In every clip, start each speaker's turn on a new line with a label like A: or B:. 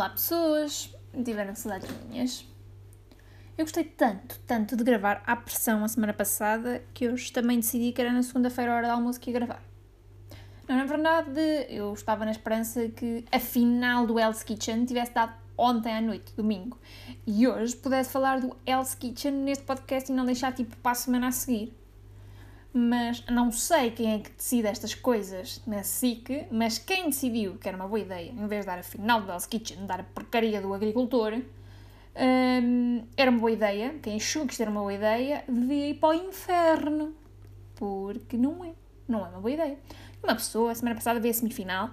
A: Olá pessoas, tiveram saudades minhas. Eu gostei tanto, tanto de gravar à pressão a semana passada que hoje também decidi que era na segunda-feira, hora do almoço, que ia gravar. Não, na verdade, eu estava na esperança que a final do Hell's Kitchen tivesse dado ontem à noite, domingo, e hoje pudesse falar do Hell's Kitchen neste podcast e não deixar tipo para a semana a seguir mas não sei quem é que decide estas coisas na SIC, mas quem decidiu que era uma boa ideia, em vez de dar a final do Hell's Kitchen, dar a porcaria do agricultor, hum, era uma boa ideia, quem achou que isto era uma boa ideia, devia ir para o inferno, porque não é, não é uma boa ideia. Uma pessoa, semana passada, veio a semifinal,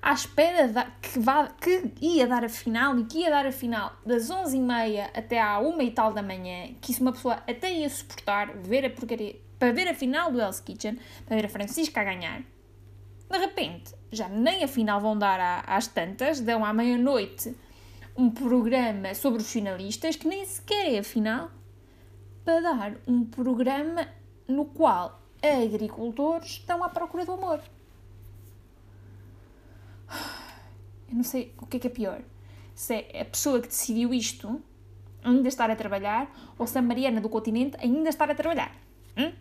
A: à espera de, que, vá, que ia dar a final e que ia dar a final das 11h30 até à 1 e tal da manhã, que isso uma pessoa até ia suportar, ver a porcaria, para ver a final do Hell's Kitchen, para ver a Francisca a ganhar. De repente, já nem a final vão dar às tantas, dão à meia-noite um programa sobre os finalistas, que nem sequer é a final, para dar um programa no qual agricultores estão à procura do amor. Eu não sei o que é que é pior. Se é a pessoa que decidiu isto ainda estar a trabalhar ou se a Mariana do continente ainda estar a trabalhar. Hum?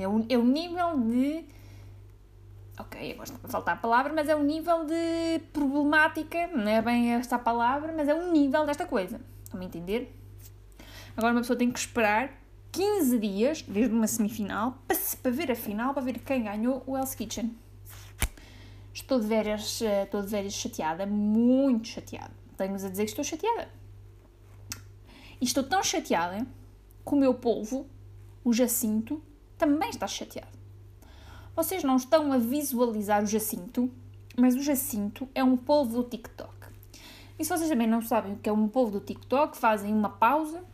A: É o, é o nível de. Ok, agora está a faltar a palavra, mas é o nível de problemática, não é bem esta palavra, mas é o nível desta coisa. Estão-me a entender? Agora uma pessoa tem que esperar 15 dias, desde uma semifinal, para, para ver a final, para ver quem ganhou o Hell's Kitchen. Estou de veras, eh, estou de veras chateada, muito chateada. Tenho-vos a dizer que estou chateada. E estou tão chateada que o meu polvo, o Jacinto, também está chateado. Vocês não estão a visualizar o Jacinto, mas o Jacinto é um polvo do TikTok. E se vocês também não sabem o que é um polvo do TikTok, fazem uma pausa,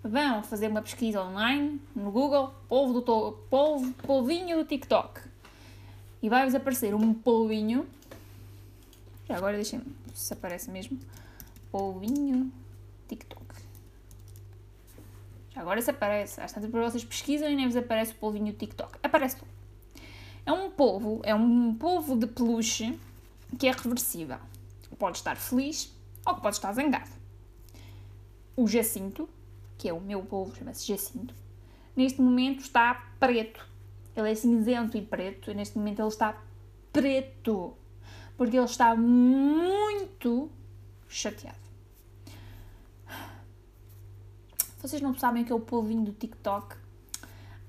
A: vão fazer uma pesquisa online no Google, polvo do to polvo, polvinho do TikTok. E vai-vos aparecer um polvinho. Já agora deixem se aparece mesmo. Polvinho TikTok. Agora se aparece. Às tantas para vocês pesquisam e nem vos aparece o polvinho do TikTok. Aparece tudo. É um polvo, é um polvo de peluche que é reversível. Pode estar feliz ou pode estar zangado. O Jacinto, que é o meu polvo, chama-se Jacinto, neste momento está preto. Ele é cinzento e preto e neste momento ele está preto. Porque ele está muito chateado. Vocês não sabem que é o polvinho do TikTok?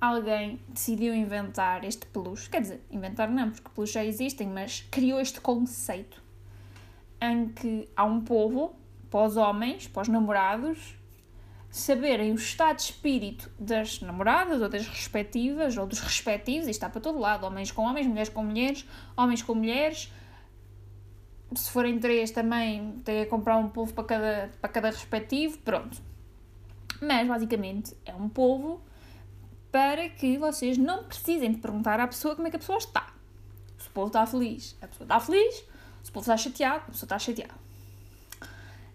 A: Alguém decidiu inventar este peluche. Quer dizer, inventar não, porque peluches já existem, mas criou este conceito em que há um polvo para os homens, para os namorados, saberem o estado de espírito das namoradas ou das respectivas ou dos respectivos, isto está para todo lado, homens com homens, mulheres com mulheres, homens com mulheres. Se forem três também têm a comprar um polvo para cada, para cada respectivo, pronto mas basicamente é um polvo para que vocês não precisem de perguntar à pessoa como é que a pessoa está. Se o povo está feliz, a pessoa está feliz. Se o povo está chateado, a pessoa está chateada.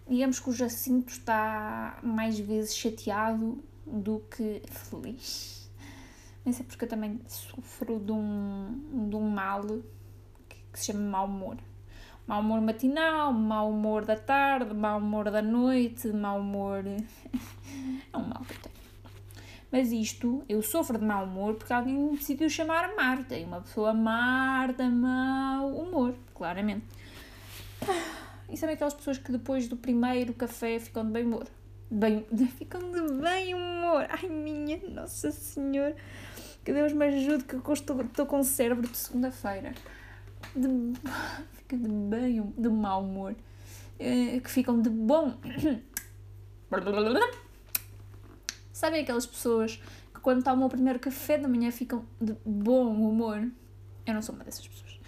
A: Digamos que o Jacinto está mais vezes chateado do que feliz. Mas é porque eu também sofro de um, de um mal que, que se chama mau humor. Mau humor matinal, mau humor da tarde, mau humor da noite, mau humor é um mal que eu tenho. Mas isto, eu sofro de mau humor porque alguém decidiu chamar Marta. E uma pessoa Marta, mau humor, claramente. E sabem aquelas pessoas que depois do primeiro café ficam de bem humor? Bem, ficam de bem humor. Ai, minha Nossa Senhora. Que Deus me ajude que eu estou, estou com cérebro de segunda-feira. De, fica de bem, de mau humor. Eh, que ficam de bom... Sabem aquelas pessoas que quando tomam o primeiro café da manhã ficam de bom humor? Eu não sou uma dessas pessoas.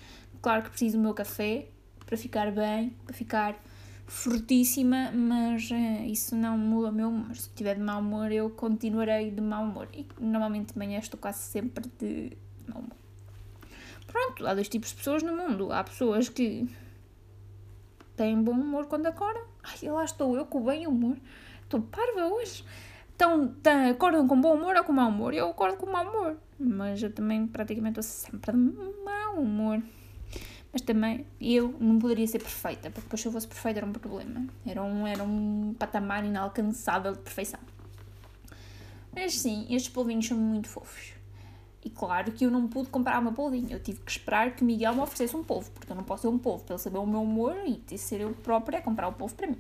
A: Claro que preciso do meu café para ficar bem, para ficar fortíssima, mas é, isso não muda o meu humor. Se estiver de mau humor, eu continuarei de mau humor. E normalmente de manhã estou quase sempre de mau humor. Pronto, há dois tipos de pessoas no mundo. Há pessoas que têm bom humor quando acordam. Ai, lá estou eu com bem humor. Estou parva hoje. Então, acordam com bom humor ou com mau humor? Eu acordo com mau humor, mas eu também praticamente estou sempre de mau humor. Mas também eu não poderia ser perfeita, porque depois se eu fosse perfeita era um problema. Era um, era um patamar inalcançável de perfeição. Mas sim, estes polvinhos são muito fofos. E claro que eu não pude comprar uma polvinha. Eu tive que esperar que o Miguel me oferecesse um polvo, porque eu não posso ser um polvo para ele saber o meu humor e ser eu própria a comprar o polvo para mim.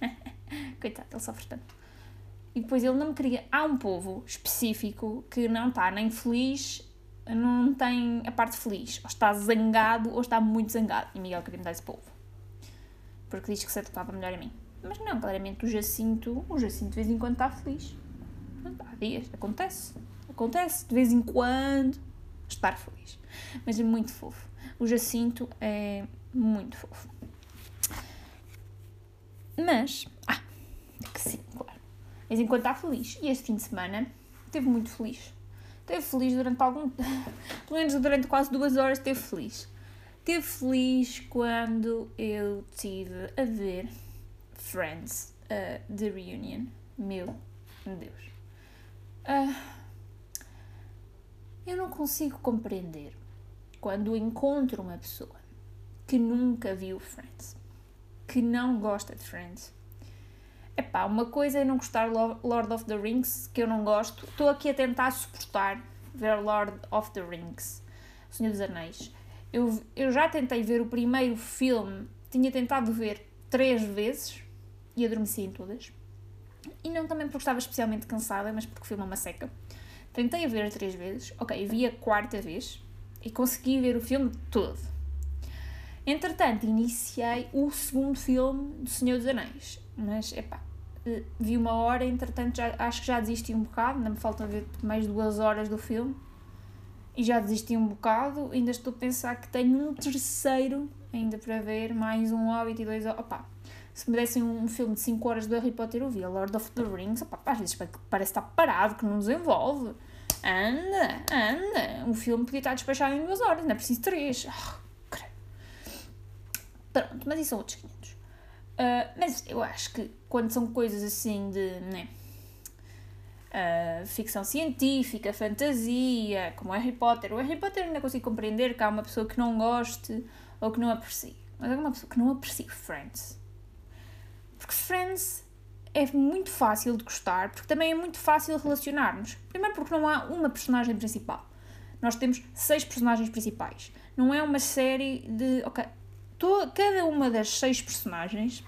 A: Coitado, ele sofre tanto. E depois ele não me queria. Há um povo específico que não está nem feliz, não tem a parte feliz. Ou está zangado ou está muito zangado. E Miguel queria me dar esse povo. Porque diz que se adequava melhor a mim. Mas não, claramente o Jacinto, o Jacinto de vez em quando está feliz. Há dias, acontece. Acontece de vez em quando estar feliz. Mas é muito fofo. O Jacinto é muito fofo. Mas, ah, que sim, claro. Em quando está feliz. E este fim de semana esteve muito feliz. Esteve feliz durante algum. pelo menos durante quase duas horas esteve feliz. Esteve feliz quando eu tive a ver Friends, uh, The Reunion. Meu Deus. Uh, eu não consigo compreender quando encontro uma pessoa que nunca viu Friends, que não gosta de Friends. Epá, uma coisa é não gostar Lord of the Rings, que eu não gosto. Estou aqui a tentar suportar ver Lord of the Rings, Senhor dos Anéis. Eu, eu já tentei ver o primeiro filme, tinha tentado ver três vezes e adormeci em todas. E não também porque estava especialmente cansada, mas porque o filme é uma seca. Tentei ver três vezes, ok, vi a quarta vez e consegui ver o filme todo. Entretanto, iniciei o segundo filme do Senhor dos Anéis, mas, epá, eh, vi uma hora, entretanto, já, acho que já desisti um bocado, ainda me faltam ver mais duas horas do filme, e já desisti um bocado, ainda estou a pensar que tenho um terceiro ainda para ver, mais um Hobbit e dois... Opá, se me dessem um filme de 5 horas do Harry Potter, eu via Lord of the Rings, opa, às vezes parece estar parado, que não nos envolve. Anda, anda. Um filme podia estar despachado em duas horas, não é preciso três. Oh, Pronto, mas isso são outros 500. Uh, ah, mas eu acho que quando são coisas assim de. Né, uh, ficção científica, fantasia, como Harry Potter. O Harry Potter ainda consigo compreender que há uma pessoa que não goste ou que não aprecie. Mas há uma pessoa que não aprecie Friends. Porque Friends é muito fácil de gostar, porque também é muito fácil relacionarmos. Primeiro porque não há uma personagem principal. Nós temos seis personagens principais. Não é uma série de. Ok. Toda, cada uma das seis personagens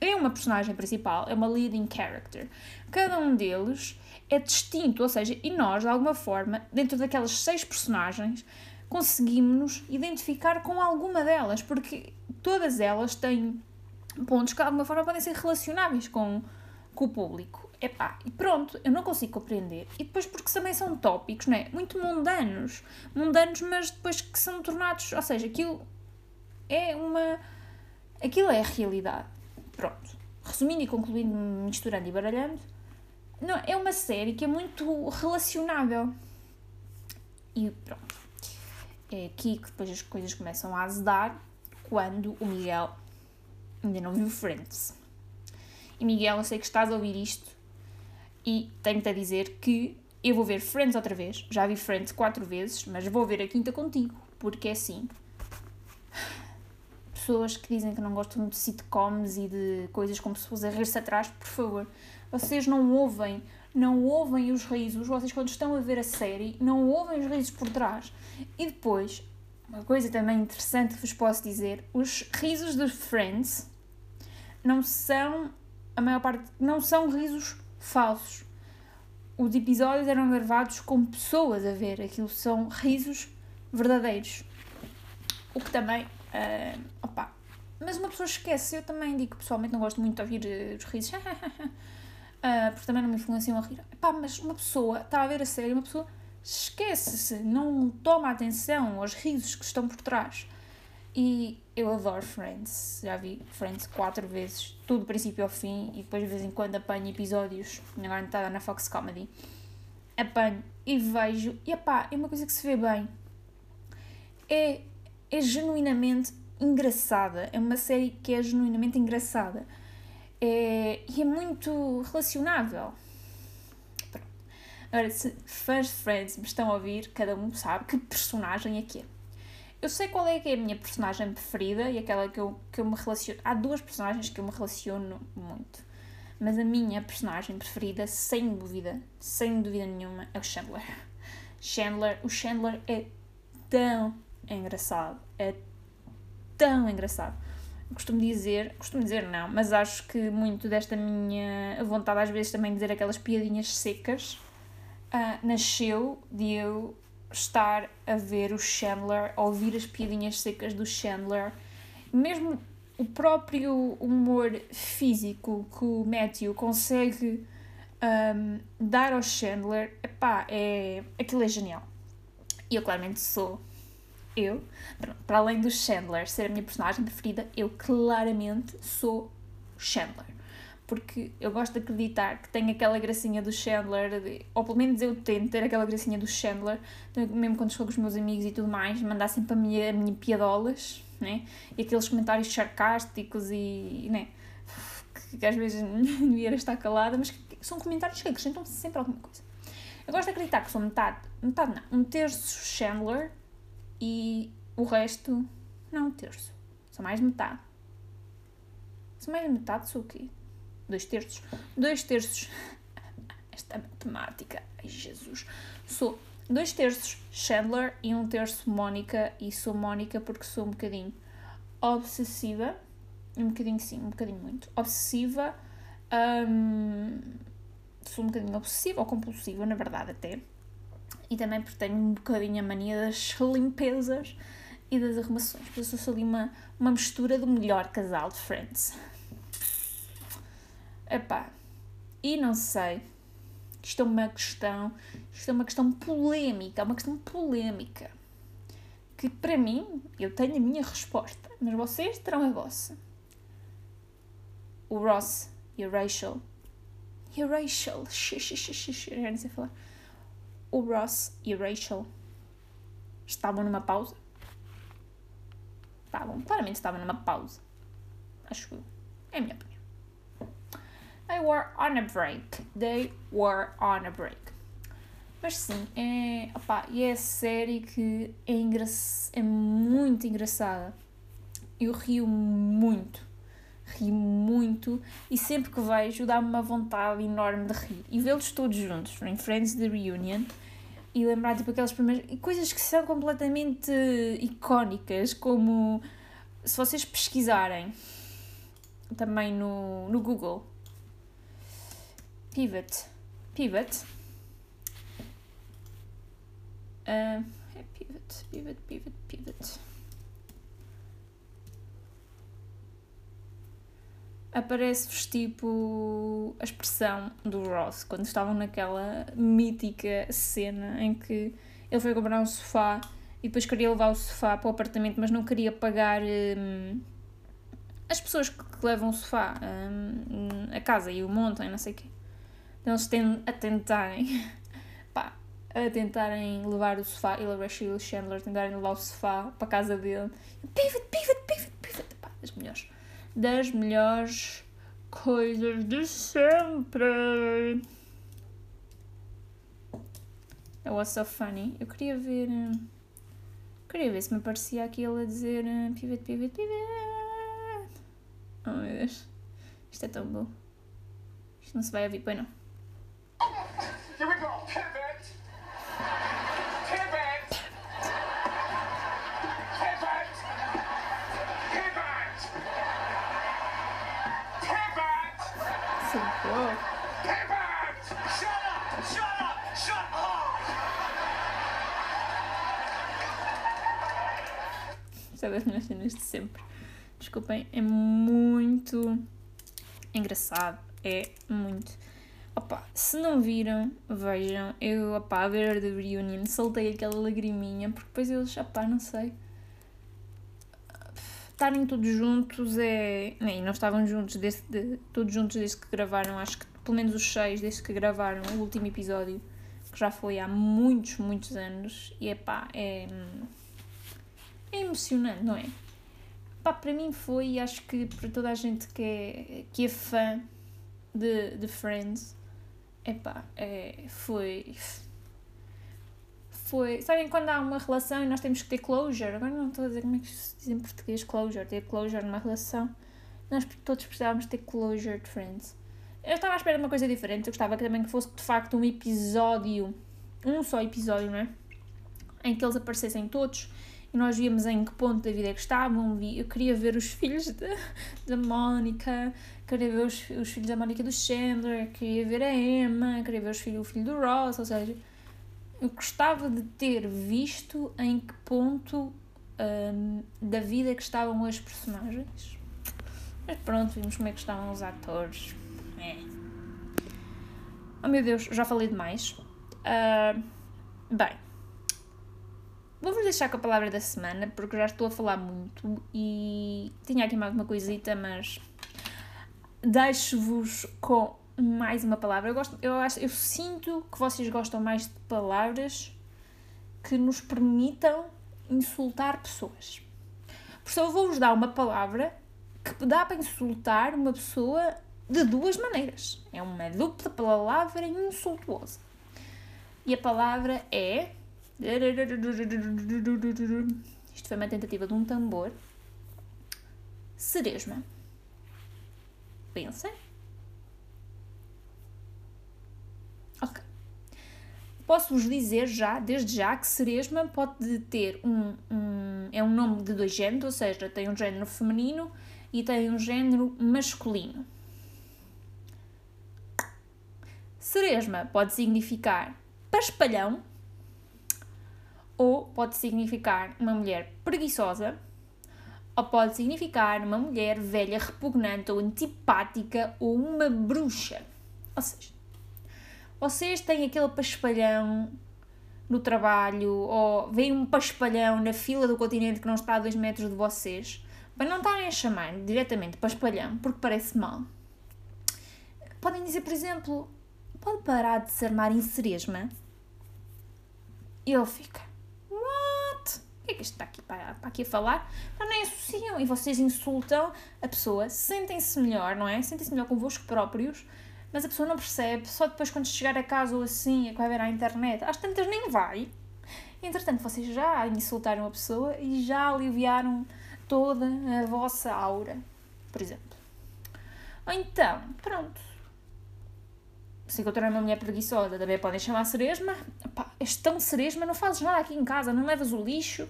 A: é uma personagem principal, é uma leading character. Cada um deles é distinto, ou seja, e nós, de alguma forma, dentro daquelas seis personagens, conseguimos nos identificar com alguma delas, porque todas elas têm pontos que de alguma forma podem ser relacionáveis com, com o público. Epá, e pronto, eu não consigo compreender. E depois porque também são tópicos, não é? Muito mundanos. Mundanos, mas depois que são tornados, ou seja, aquilo é uma... Aquilo é a realidade. Pronto. Resumindo e concluindo, misturando e baralhando, não, é uma série que é muito relacionável. E pronto. É aqui que depois as coisas começam a azedar quando o Miguel ainda não viu Friends. E Miguel, eu sei que estás a ouvir isto e tenho-te a dizer que eu vou ver Friends outra vez. Já vi Friends quatro vezes, mas vou ver a quinta contigo, porque é assim. Pessoas que dizem que não gostam de sitcoms e de coisas se fosse a rir-se atrás, por favor, vocês não ouvem, não ouvem os risos, vocês quando estão a ver a série, não ouvem os risos por trás. E depois, uma coisa também interessante que vos posso dizer, os risos de Friends não são, a maior parte, não são risos falsos. Os episódios eram gravados com pessoas a ver, aquilo são risos verdadeiros. O que também, uh, opa, mas uma pessoa esquece, eu também digo que pessoalmente não gosto muito de ouvir uh, os risos, uh, porque também não me influenciam a rir. Epá, mas uma pessoa está a ver a série, uma pessoa esquece-se, não toma atenção aos risos que estão por trás. E eu adoro Friends, já vi Friends quatro vezes, tudo do princípio ao fim, e depois de vez em quando apanho episódios, agora está na Fox Comedy, apanho e vejo, e pá, é uma coisa que se vê bem. É, é genuinamente engraçada, é uma série que é genuinamente engraçada. É, e é muito relacionável. Pronto. Agora, se fãs de Friends me estão a ouvir, cada um sabe que personagem é que é. Eu sei qual é que é a minha personagem preferida e aquela que eu, que eu me relaciono. Há duas personagens que eu me relaciono muito. Mas a minha personagem preferida, sem dúvida, sem dúvida nenhuma, é o Chandler. Chandler, o Chandler é tão engraçado. É tão engraçado. Costumo dizer, costumo dizer não, mas acho que muito desta minha vontade às vezes também dizer aquelas piadinhas secas uh, nasceu de eu estar a ver o Chandler, a ouvir as piadinhas secas do Chandler, mesmo o próprio humor físico que o Matthew consegue um, dar ao Chandler, epá, é, aquilo é genial. E eu claramente sou eu, para além do Chandler ser a minha personagem preferida, eu claramente sou Chandler. Porque eu gosto de acreditar que tenho aquela gracinha do Chandler, de, ou pelo menos eu tento ter aquela gracinha do Chandler, mesmo quando estou com os meus amigos e tudo mais, mandar sempre a minha, a minha piadolas, né? E aqueles comentários sarcásticos e, né? Que, que às vezes devia estar calada, mas que são comentários que acrescentam sempre alguma coisa. Eu gosto de acreditar que sou metade, metade não, um terço Chandler e o resto, não um terço. Sou mais metade. Sou mais metade, sou o quê? Dois terços. Dois terços. Esta matemática. Ai, Jesus. Sou dois terços Chandler e um terço Mónica. E sou Mónica porque sou um bocadinho obsessiva. Um bocadinho sim, um bocadinho muito. Obsessiva. Um, sou um bocadinho obsessiva ou compulsiva, na verdade, até. E também porque tenho um bocadinho a mania das limpezas e das arrumações. Por isso sou ali uma, uma mistura do melhor casal de Friends. Epá, e não sei. Isto é uma questão, isto é uma questão polémica, é uma questão polémica. Que para mim, eu tenho a minha resposta, mas vocês terão a vossa. O Ross e a Rachel. E a Rachel, já nem sei falar o Ross e a Rachel estavam numa pausa. Estavam, claramente estavam numa pausa. Acho que é a minha opinião. They were on a break. They were on a break. Mas sim, é, opa, e é série que é, é muito engraçada. Eu rio muito. Rio muito e sempre que vejo dá-me uma vontade enorme de rir. E vê-los todos juntos, em Friends The Reunion, e lembrar tipo aquelas primeiras coisas que são completamente icónicas, como se vocês pesquisarem também no, no Google Pivot. Pivot. Uh, é Pivot, Pivot, Pivot, Pivot. Aparece-vos tipo a expressão do Ross quando estavam naquela mítica cena em que ele foi comprar um sofá e depois queria levar o sofá para o apartamento, mas não queria pagar hum, as pessoas que levam o sofá hum, a casa e o montam, não sei o quê. Eles a tentarem, pá, a tentarem levar o sofá, ele, Rachel e o Chandler tentarem levar o sofá para a casa dele. Pivot, pivot, pivot, pivot, pá, das melhores das melhores coisas de sempre. It was so funny. Eu queria ver. Eh, queria ver se me aparecia aqui ele a dizer eh, pivot, pivot, pivot. Oh meu Deus. Isto é tão bom. Isto não se vai ouvir, pois não. É das minhas cenas de sempre. Desculpem, é muito engraçado. É muito. Opa, se não viram, vejam. Eu, opa, a ver The Reunion, soltei aquela lagriminha, porque depois eles, opa, não sei. Estarem todos juntos é. Nem, não estavam juntos, desde, de, todos juntos desde que gravaram, acho que pelo menos os seis, desde que gravaram o último episódio, que já foi há muitos, muitos anos. E, é. Hum, é emocionante, não é? Pá, para mim foi, e acho que para toda a gente que é, que é fã de, de Friends, epá, é, foi, foi. Sabem quando há uma relação e nós temos que ter closure? Agora não estou a dizer como é que se diz em português closure, ter closure numa relação. Nós todos precisávamos ter closure de Friends. Eu estava à espera de uma coisa diferente, eu gostava que também que fosse de facto um episódio, um só episódio, não é? Em que eles aparecessem todos nós víamos em que ponto da vida é que estavam. Eu queria ver os filhos da Mónica, queria ver os, os filhos da Mónica do Chandler, queria ver a Emma, queria ver os filhos, o filho do Ross, ou seja, eu gostava de ter visto em que ponto um, da vida que estavam as personagens. Mas pronto, vimos como é que estavam os atores. É. Oh meu Deus, já falei demais. Uh, bem, vou-vos deixar com a palavra da semana porque já estou a falar muito e tinha aqui mais uma coisita, mas deixo-vos com mais uma palavra. Eu, gosto, eu, acho, eu sinto que vocês gostam mais de palavras que nos permitam insultar pessoas. Por isso eu vou-vos dar uma palavra que dá para insultar uma pessoa de duas maneiras. É uma dupla palavra insultuosa. E a palavra é. Isto foi uma tentativa de um tambor. Ceresma. Pensem. Ok. Posso-vos dizer já, desde já, que Ceresma pode ter um, um. É um nome de dois géneros, ou seja, tem um género feminino e tem um género masculino. Ceresma pode significar paspalhão ou pode significar uma mulher preguiçosa ou pode significar uma mulher velha, repugnante ou antipática ou uma bruxa. Ou seja, vocês têm aquele paspalhão no trabalho ou veem um paspalhão na fila do continente que não está a 2 metros de vocês, para não estarem a chamar diretamente paspalhão porque parece mal. Podem dizer, por exemplo, pode parar de se armar em? E ele fica, isto está aqui para, para aqui a falar? Mas nem associam e vocês insultam a pessoa, sentem-se melhor, não é? Sentem-se melhor convosco próprios, mas a pessoa não percebe, só depois quando chegar a casa ou assim, é que vai ver à internet, às tantas nem vai. Entretanto, vocês já insultaram a pessoa e já aliviaram toda a vossa aura, por exemplo. Ou então, pronto, se encontrar uma mulher preguiçosa, também podem chamar ceresma. Pá, és tão ceresma, não fazes nada aqui em casa, não levas o lixo.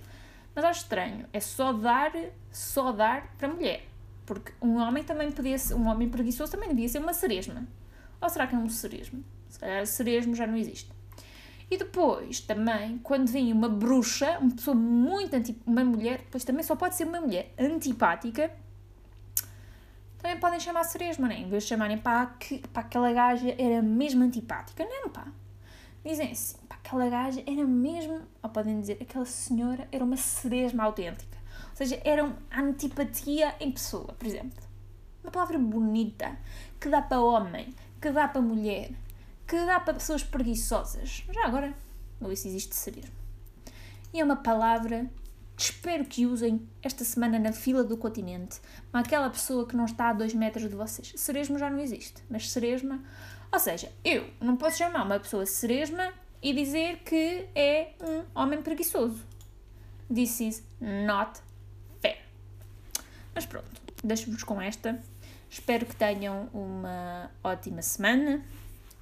A: Mas acho estranho, é só dar, só dar para mulher. Porque um homem também podia ser, um homem preguiçoso também devia ser uma ceresma. Ou será que é um ceresmo? Se calhar ceresmo já não existe. E depois, também, quando vem uma bruxa, uma pessoa muito antipática, uma mulher, depois também só pode ser uma mulher antipática, também podem chamar ceresma, né? Em vez de chamarem pá, que, aquela gaja era mesmo antipática. Não, pá. Dizem assim, aquela gaja era mesmo, ou podem dizer, aquela senhora era uma ceresma autêntica. Ou seja, era uma antipatia em pessoa, por exemplo. Uma palavra bonita, que dá para homem, que dá para mulher, que dá para pessoas preguiçosas. Já agora, não sei se existe ceresma. E é uma palavra espero que usem esta semana na fila do continente aquela pessoa que não está a 2 metros de vocês. Ceresma já não existe, mas ceresma. Ou seja, eu não posso chamar uma pessoa ceresma e dizer que é um homem preguiçoso. This is not fair. Mas pronto, deixo-vos com esta. Espero que tenham uma ótima semana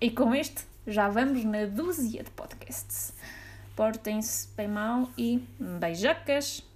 A: e com este já vamos na dúzia de podcasts. Portem-se bem mal e beijocas!